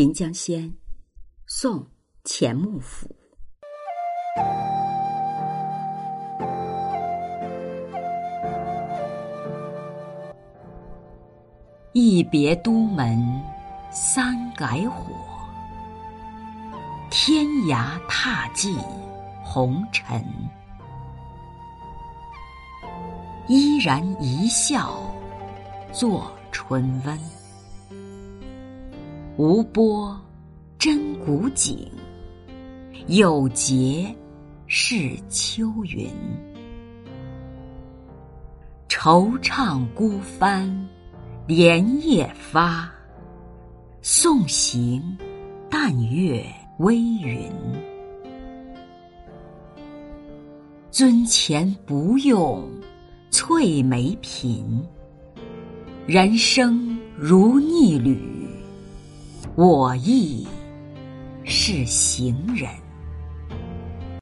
临江仙，宋·钱穆府。一别都门三改火，天涯踏尽红尘。依然一笑作春温。无波真古井，有节是秋云。惆怅孤帆连夜发，送行淡月微云。樽前不用。翠眉颦，人生如逆旅，我亦是行人。